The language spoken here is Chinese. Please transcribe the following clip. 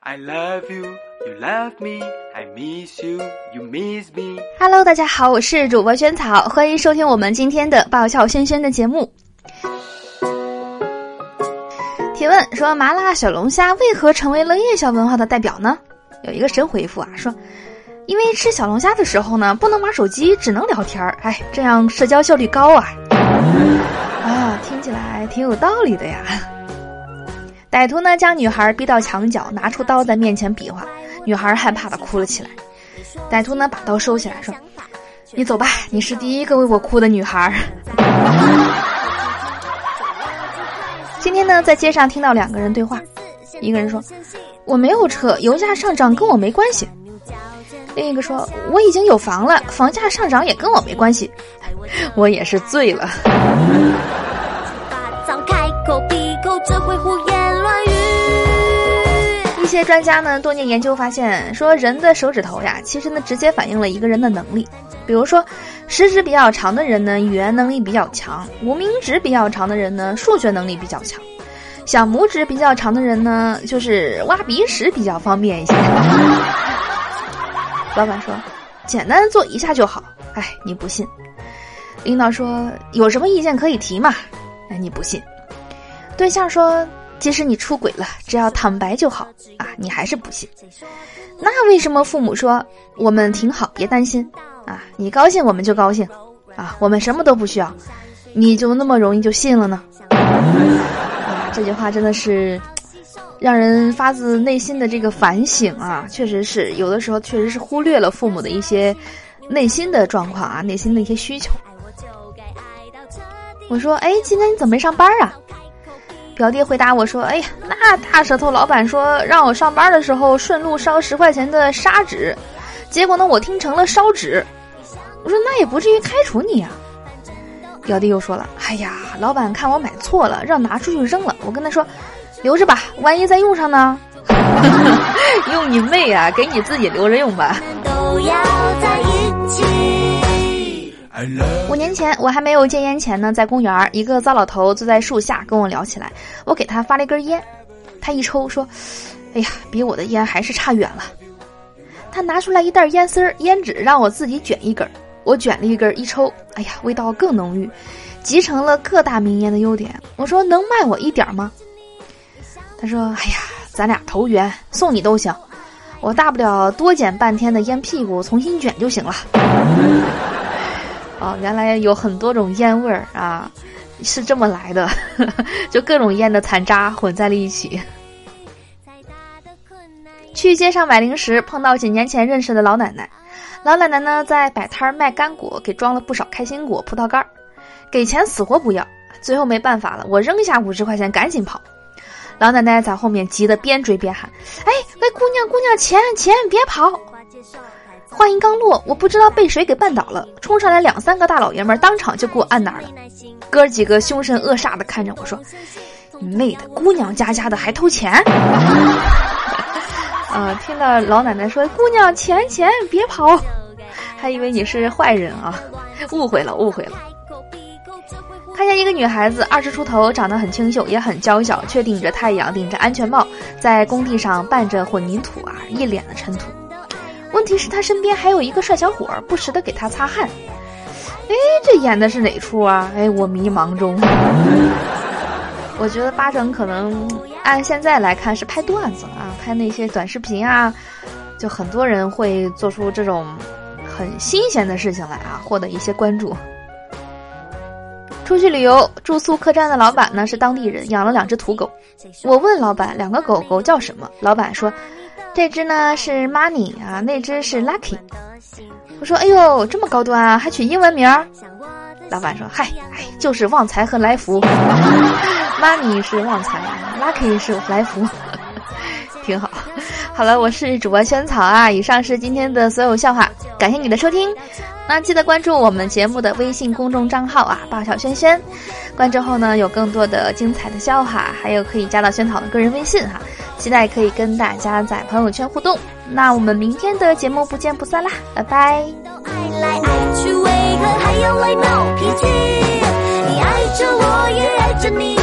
I love you, you love me, I miss you, you miss me. Hello，大家好，我是主播萱草，欢迎收听我们今天的爆笑轩轩的节目。提问说：麻辣小龙虾为何成为了夜宵文化的代表呢？有一个神回复啊，说：因为吃小龙虾的时候呢，不能玩手机，只能聊天儿，哎，这样社交效率高啊。啊，听起来挺有道理的呀。歹徒呢，将女孩逼到墙角，拿出刀在面前比划，女孩害怕的哭了起来。歹徒呢，把刀收起来，说：“你走吧，你是第一个为我哭的女孩。”今天呢，在街上听到两个人对话，一个人说：“我没有车，油价上涨跟我没关系。”另一个说：“我已经有房了，房价上涨也跟我没关系。”我也是醉了。些专家呢，多年研究发现，说人的手指头呀，其实呢，直接反映了一个人的能力。比如说，食指比较长的人呢，语言能力比较强；无名指比较长的人呢，数学能力比较强；小拇指比较长的人呢，就是挖鼻屎比较方便一些。老板说：“简单做一下就好。”哎，你不信。领导说：“有什么意见可以提嘛？”哎，你不信。对象说：“即使你出轨了，只要坦白就好啊！”你还是不信。那为什么父母说我们挺好，别担心啊？你高兴我们就高兴啊，我们什么都不需要，你就那么容易就信了呢？这句话真的是让人发自内心的这个反省啊！确实是有的时候确实是忽略了父母的一些内心的状况啊，内心的一些需求。我说：“哎，今天你怎么没上班啊？”表弟回答我说：“哎呀，那大舌头老板说让我上班的时候顺路烧十块钱的砂纸，结果呢我听成了烧纸。”我说：“那也不至于开除你啊。”表弟又说了：“哎呀，老板看我买错了，让拿出去扔了。我跟他说，留着吧，万一再用上呢？用你妹啊！给你自己留着用吧。”五年前，我还没有戒烟前呢，在公园一个糟老头坐在树下跟我聊起来。我给他发了一根烟，他一抽说：“哎呀，比我的烟还是差远了。”他拿出来一袋烟丝儿、烟纸，让我自己卷一根。我卷了一根，一抽，哎呀，味道更浓郁，集成了各大名烟的优点。我说：“能卖我一点吗？”他说：“哎呀，咱俩投缘，送你都行。我大不了多捡半天的烟屁股，重新卷就行了。”哦，原来有很多种烟味儿啊，是这么来的，就各种烟的残渣混在了一起。去街上买零食，碰到几年前认识的老奶奶，老奶奶呢在摆摊儿卖干果，给装了不少开心果、葡萄干儿，给钱死活不要，最后没办法了，我扔下五十块钱赶紧跑，老奶奶在后面急得边追边喊：“哎，喂，姑娘姑娘，钱钱，别跑！”话音刚落，我不知道被谁给绊倒了，冲上来两三个大老爷们，当场就给我按那儿了。哥几个凶神恶煞的看着我说：“你妹的，姑娘家家的还偷钱！” 啊，听到老奶奶说“姑娘钱钱别跑”，还以为你是坏人啊，误会了误会了。看见一个女孩子二十出头，长得很清秀，也很娇小，却顶着太阳，顶着安全帽，在工地上拌着混凝土啊，一脸的尘土。问题是，他身边还有一个帅小伙，不时的给他擦汗。哎，这演的是哪出啊？哎，我迷茫中。我觉得八成可能按现在来看是拍段子啊，拍那些短视频啊，就很多人会做出这种很新鲜的事情来啊，获得一些关注。出去旅游，住宿客栈的老板呢是当地人，养了两只土狗。我问老板，两个狗狗叫什么？老板说。这只呢是 Money 啊，那只是 Lucky。我说：“哎呦，这么高端啊，还取英文名儿？”老板说：“嗨，就是旺财和来福。Money 是旺财，Lucky 是来福，挺好。好了，我是主播萱草啊。以上是今天的所有笑话，感谢你的收听。那记得关注我们节目的微信公众账号啊，爆笑轩轩。关注后呢，有更多的精彩的笑话，还有可以加到萱草的个人微信哈。”期待可以跟大家在朋友圈互动，那我们明天的节目不见不散啦，拜拜。爱来爱去，为何还要来闹脾气？你爱着我，也爱着你，